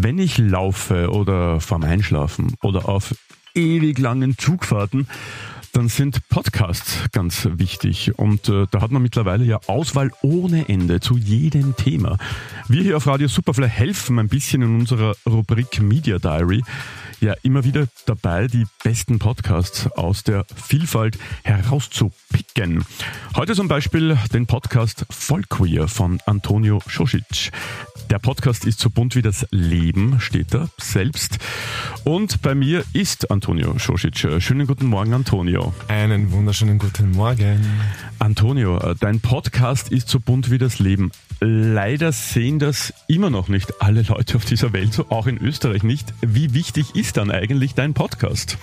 Wenn ich laufe oder vorm Einschlafen oder auf ewig langen Zugfahrten, dann sind Podcasts ganz wichtig. Und äh, da hat man mittlerweile ja Auswahl ohne Ende zu jedem Thema. Wir hier auf Radio Superfly helfen ein bisschen in unserer Rubrik Media Diary ja immer wieder dabei, die besten Podcasts aus der Vielfalt herauszupicken. Heute zum Beispiel den Podcast Vollqueer von Antonio Schosic. Der Podcast ist so bunt wie das Leben, steht da selbst. Und bei mir ist Antonio Schosic. Schönen guten Morgen, Antonio. Einen wunderschönen guten Morgen. Antonio, dein Podcast ist so bunt wie das Leben. Leider sehen das immer noch nicht alle Leute auf dieser Welt, so auch in Österreich nicht. Wie wichtig ist dann eigentlich dein Podcast?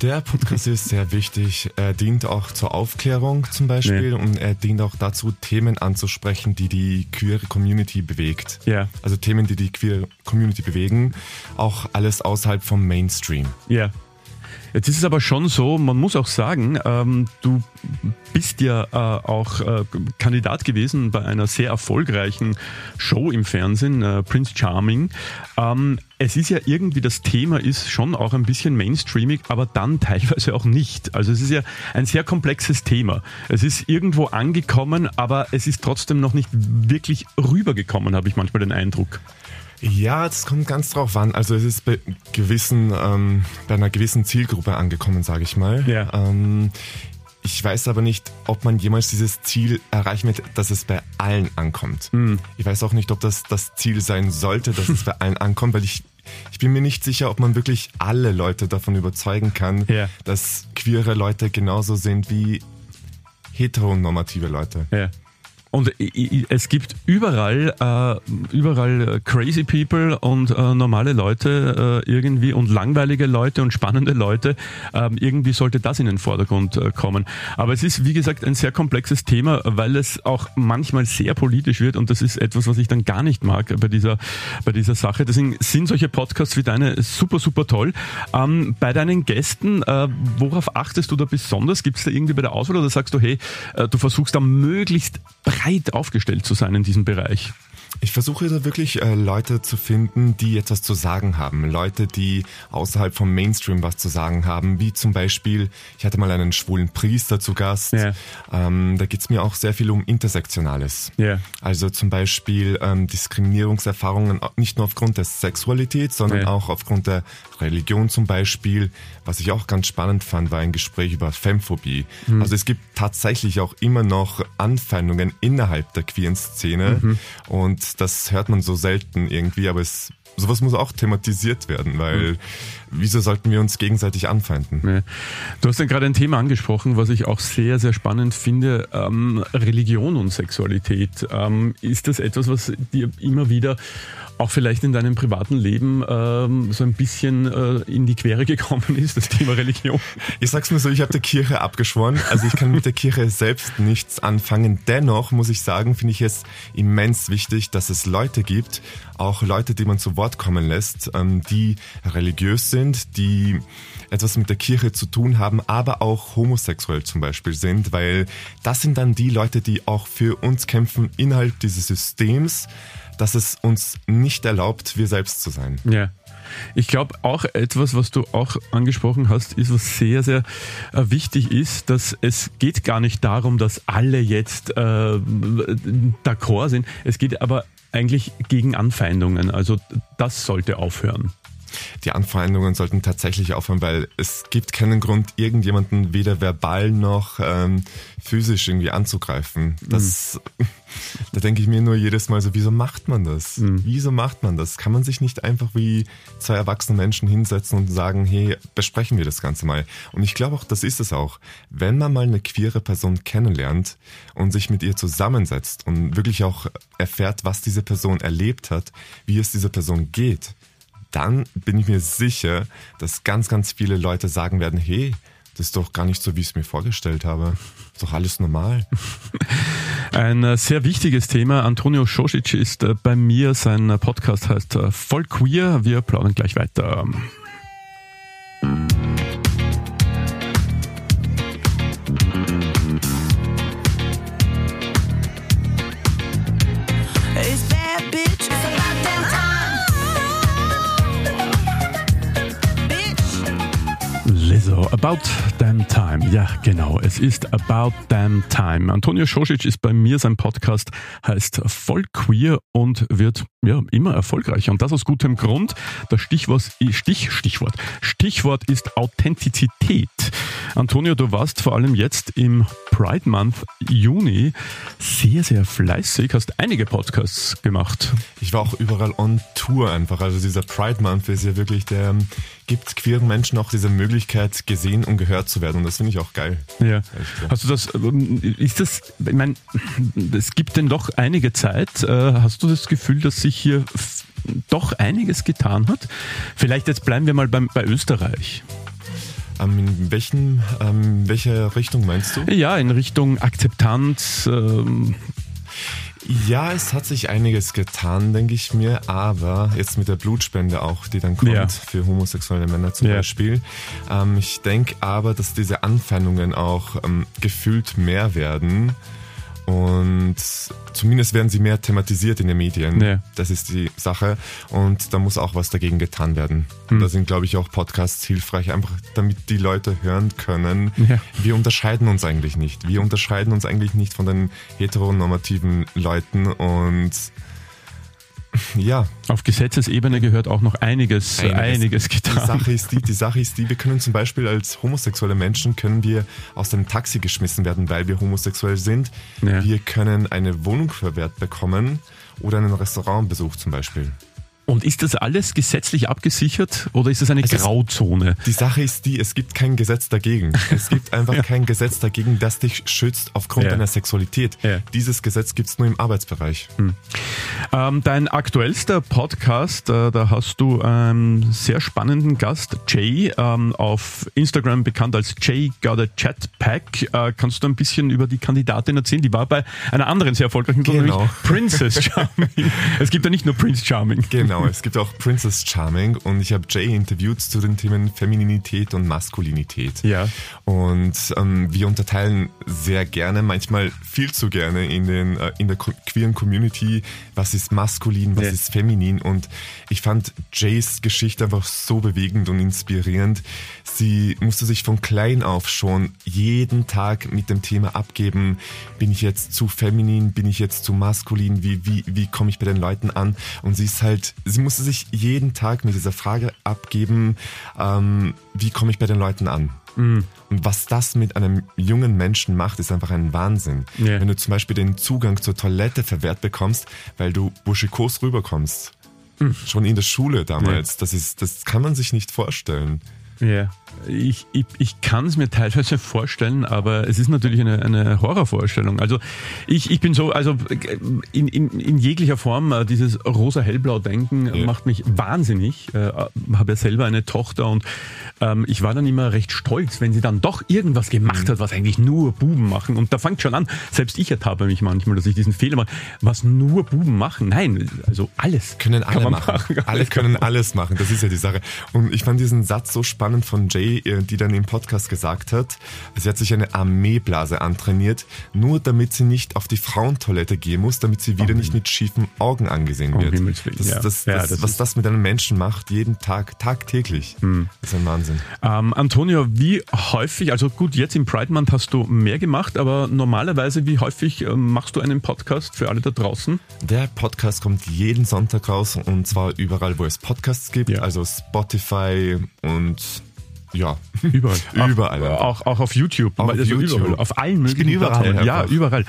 Der Podcast ist sehr wichtig. Er dient auch zur Aufklärung zum Beispiel nee. und er dient auch dazu, Themen anzusprechen, die die queere Community bewegt. Ja. Also Themen, die die queere Community bewegen. Auch alles außerhalb vom Mainstream. Ja. Jetzt ist es aber schon so, man muss auch sagen, ähm, du bist ja äh, auch äh, Kandidat gewesen bei einer sehr erfolgreichen Show im Fernsehen, äh, Prince Charming. Ähm, es ist ja irgendwie, das Thema ist schon auch ein bisschen mainstreamig, aber dann teilweise auch nicht. Also es ist ja ein sehr komplexes Thema. Es ist irgendwo angekommen, aber es ist trotzdem noch nicht wirklich rübergekommen, habe ich manchmal den Eindruck. Ja, das kommt ganz drauf an. Also es ist bei gewissen, ähm, bei einer gewissen Zielgruppe angekommen, sage ich mal. Ja. Ähm, ich weiß aber nicht, ob man jemals dieses Ziel erreichen wird, dass es bei allen ankommt. Mhm. Ich weiß auch nicht, ob das das Ziel sein sollte, dass es bei allen ankommt, weil ich ich bin mir nicht sicher, ob man wirklich alle Leute davon überzeugen kann, ja. dass queere Leute genauso sind wie heteronormative Leute. Ja. Und es gibt überall, äh, überall crazy people und äh, normale Leute äh, irgendwie und langweilige Leute und spannende Leute. Ähm, irgendwie sollte das in den Vordergrund äh, kommen. Aber es ist, wie gesagt, ein sehr komplexes Thema, weil es auch manchmal sehr politisch wird und das ist etwas, was ich dann gar nicht mag bei dieser, bei dieser Sache. Deswegen sind solche Podcasts wie deine super, super toll. Ähm, bei deinen Gästen, äh, worauf achtest du da besonders? Gibt es da irgendwie bei der Auswahl oder sagst du, hey, äh, du versuchst da möglichst aufgestellt zu sein in diesem Bereich. Ich versuche da wirklich äh, Leute zu finden, die etwas zu sagen haben. Leute, die außerhalb vom Mainstream was zu sagen haben. Wie zum Beispiel, ich hatte mal einen schwulen Priester zu Gast. Ja. Ähm, da geht's mir auch sehr viel um Intersektionales. Ja. Also zum Beispiel ähm, Diskriminierungserfahrungen nicht nur aufgrund der Sexualität, sondern Ja. auch aufgrund der Religion zum Beispiel. Was ich auch ganz spannend fand, war ein Gespräch über Femphobie. Mhm. Also es gibt tatsächlich auch immer noch Anfeindungen innerhalb der queeren Szene. Mhm. Und das hört man so selten irgendwie, aber es, sowas muss auch thematisiert werden, weil wieso sollten wir uns gegenseitig anfeinden? Ja. Du hast ja gerade ein Thema angesprochen, was ich auch sehr, sehr spannend finde, ähm, Religion und Sexualität. Ähm, ist das etwas, was dir immer wieder auch vielleicht in deinem privaten Leben ähm, so ein bisschen äh, in die Quere gekommen ist, das Thema Religion? Ich sag's mir so, ich habe der Kirche abgeschworen. Also ich kann mit der Kirche selbst nichts anfangen. Dennoch muss ich sagen, finde ich es immens wichtig, dass es Leute gibt, auch Leute, die man zu Wort kommen lässt, ähm, die religiös sind, die etwas mit der Kirche zu tun haben, aber auch homosexuell zum Beispiel sind, weil das sind dann die Leute, die auch für uns kämpfen innerhalb dieses Systems, dass es uns nicht erlaubt, wir selbst zu sein. Ja. Ich glaube auch etwas, was du auch angesprochen hast, ist, was sehr, sehr äh, wichtig ist, dass es geht gar nicht darum, dass alle jetzt äh, d'accord sind. Es geht aber eigentlich gegen Anfeindungen. Also das sollte aufhören. Die Anfeindungen sollten tatsächlich aufhören, weil es gibt keinen Grund, irgendjemanden weder verbal noch ähm, physisch irgendwie anzugreifen. Das, da denke ich mir nur jedes Mal so, wieso macht man das? Wieso macht man das? Kann man sich nicht einfach wie zwei erwachsene Menschen hinsetzen und sagen, hey, besprechen wir das Ganze mal? Und ich glaube auch, das ist es auch. Wenn man mal eine queere Person kennenlernt und sich mit ihr zusammensetzt und wirklich auch erfährt, was diese Person erlebt hat, wie es dieser Person geht, dann bin ich mir sicher, dass ganz, ganz viele Leute sagen werden, hey, das ist doch gar nicht so, wie ich es mir vorgestellt habe. Ist doch alles normal. Ein äh, sehr wichtiges Thema. Antonio Schosic ist äh, bei mir. Sein äh, Podcast heißt Voll Queer. Wir plaudern gleich weiter. About Damn Time. Ja, genau. Es ist About Damn Time. Antonio Schosic ist bei mir. Sein Podcast heißt Voll Queer und wird ja immer erfolgreicher. Und das aus gutem Grund. Das Stichwort, Stich, Stichwort, Stichwort ist Authentizität. Antonio, du warst vor allem jetzt im Pride Month Juni sehr, sehr fleißig, hast einige Podcasts gemacht. Ich war auch überall on Tour einfach. Also dieser Pride Month ist ja wirklich der, gibt queeren Menschen auch diese Möglichkeit, gesehen und gehört zu werden. Und das finde ich auch geil. Ja. Hast du das, ist das, ich meine, es gibt denn doch einige Zeit. Äh, hast du das Gefühl, dass sich hier doch einiges getan hat? Vielleicht jetzt bleiben wir mal beim, bei Österreich. Ähm, in welchen, ähm, welche Richtung meinst du? Ja, in Richtung Akzeptanz. Ähm ja, es hat sich einiges getan, denke ich mir, aber jetzt mit der Blutspende auch, die dann kommt ja. für homosexuelle Männer zum ja. Beispiel. Ähm, ich denke aber, dass diese Anfeindungen auch ähm, gefühlt mehr werden. Und zumindest werden sie mehr thematisiert in den Medien. Ja. Das ist die Sache. Und da muss auch was dagegen getan werden. Hm. Da sind, glaube ich, auch Podcasts hilfreich, einfach damit die Leute hören können. Ja. Wir unterscheiden uns eigentlich nicht. Wir unterscheiden uns eigentlich nicht von den heteronormativen Leuten und ja. Auf Gesetzesebene gehört auch noch einiges, einiges, einiges getan. Die Sache, ist die, die Sache ist die, wir können zum Beispiel als homosexuelle Menschen können wir aus dem Taxi geschmissen werden, weil wir homosexuell sind. Ja. Wir können eine Wohnung verwehrt bekommen oder einen Restaurantbesuch zum Beispiel. Und ist das alles gesetzlich abgesichert oder ist das eine also Grauzone? Die Sache ist die, es gibt kein Gesetz dagegen. Es gibt einfach ja. kein Gesetz dagegen, das dich schützt aufgrund ja. deiner Sexualität. Ja. Dieses Gesetz gibt es nur im Arbeitsbereich. Hm. Ähm, dein aktuellster Podcast, äh, da hast du einen sehr spannenden Gast, Jay, ähm, auf Instagram bekannt als Jay Got a Chatpack. Äh, kannst du ein bisschen über die Kandidatin erzählen? Die war bei einer anderen sehr erfolgreichen genau. Princess Charming. es gibt ja nicht nur Prince Charming. Genau. Genau, es gibt auch Princess Charming und ich habe Jay interviewt zu den Themen Femininität und Maskulinität. Ja. Und ähm, wir unterteilen sehr gerne, manchmal viel zu gerne in, den, äh, in der queeren Community, was ist maskulin, was ja. ist feminin. Und ich fand Jays Geschichte einfach so bewegend und inspirierend. Sie musste sich von klein auf schon jeden Tag mit dem Thema abgeben, bin ich jetzt zu feminin, bin ich jetzt zu maskulin, wie, wie, wie komme ich bei den Leuten an? Und sie ist halt sie musste sich jeden Tag mit dieser Frage abgeben, ähm, wie komme ich bei den Leuten an? Mhm. Und was das mit einem jungen Menschen macht, ist einfach ein Wahnsinn. Yeah. Wenn du zum Beispiel den Zugang zur Toilette verwehrt bekommst, weil du buschikos rüberkommst. Mhm. Schon in der Schule damals. Yeah. Das, ist, das kann man sich nicht vorstellen. Ja. Ich, ich, ich kann es mir teilweise vorstellen, aber es ist natürlich eine, eine Horrorvorstellung. Also ich, ich bin so, also in, in, in jeglicher Form, äh, dieses rosa-hellblau-Denken ja. macht mich wahnsinnig. Äh, habe ja selber eine Tochter und ähm, ich war dann immer recht stolz, wenn sie dann doch irgendwas gemacht mhm. hat, was eigentlich nur Buben machen. Und da fängt schon an, selbst ich ertappe mich manchmal, dass ich diesen Fehler mache, was nur Buben machen. Nein, also alles. Können alle machen. machen. Alle können alles machen, das ist ja die Sache. Und ich fand diesen Satz so spannend von Jay äh, die dann im Podcast gesagt hat, sie hat sich eine Armeeblase antrainiert, nur damit sie nicht auf die Frauentoilette gehen muss, damit sie wieder oh, nicht mit schiefen Augen angesehen wird. Oh, das, ja. das, ja, das, was das mit einem Menschen macht, jeden Tag, tagtäglich, hm. ist ein Wahnsinn. Ähm, Antonio, wie häufig, also gut, jetzt im Pride Month hast du mehr gemacht, aber normalerweise, wie häufig äh, machst du einen Podcast für alle da draußen? Der Podcast kommt jeden Sonntag raus und zwar überall, wo es Podcasts gibt, ja. also Spotify und ja. Überall. überall. Auch, auch auf YouTube. Auf, also YouTube. Überall. auf allen möglichen überall. Ja, überall.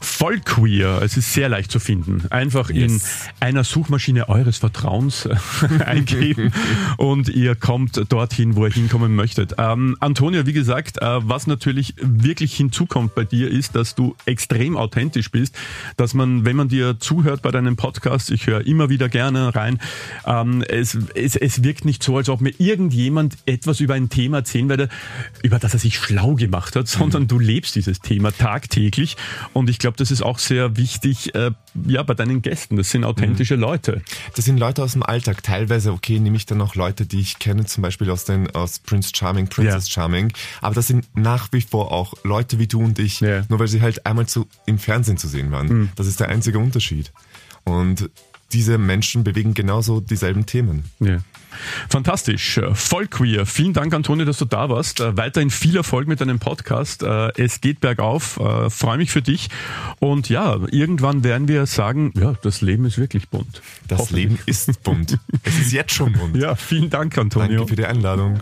Voll queer. Es ist sehr leicht zu finden. Einfach yes. in einer Suchmaschine eures Vertrauens eingeben und ihr kommt dorthin, wo ihr hinkommen möchtet. Ähm, Antonia, wie gesagt, äh, was natürlich wirklich hinzukommt bei dir ist, dass du extrem authentisch bist, dass man, wenn man dir zuhört bei deinem Podcast, ich höre immer wieder gerne rein, ähm, es, es, es wirkt nicht so, als ob mir irgendjemand etwas über über ein Thema erzählen werde, über das er sich schlau gemacht hat, sondern mhm. du lebst dieses Thema tagtäglich. Und ich glaube, das ist auch sehr wichtig, äh, ja, bei deinen Gästen. Das sind authentische mhm. Leute. Das sind Leute aus dem Alltag. Teilweise, okay, nehme ich dann auch Leute, die ich kenne, zum Beispiel aus den, aus Prince Charming, Princess ja. Charming. Aber das sind nach wie vor auch Leute wie du und ich, ja. nur weil sie halt einmal zu, im Fernsehen zu sehen waren. Mhm. Das ist der einzige Unterschied. Und diese Menschen bewegen genauso dieselben Themen. Ja. Fantastisch. Voll queer. Vielen Dank, Antonio, dass du da warst. Äh, weiterhin viel Erfolg mit deinem Podcast. Äh, es geht bergauf. Äh, freue mich für dich. Und ja, irgendwann werden wir sagen, ja, das Leben ist wirklich bunt. Das Leben ist bunt. es ist jetzt schon bunt. Ja, vielen Dank, Antonio. Danke für die Einladung.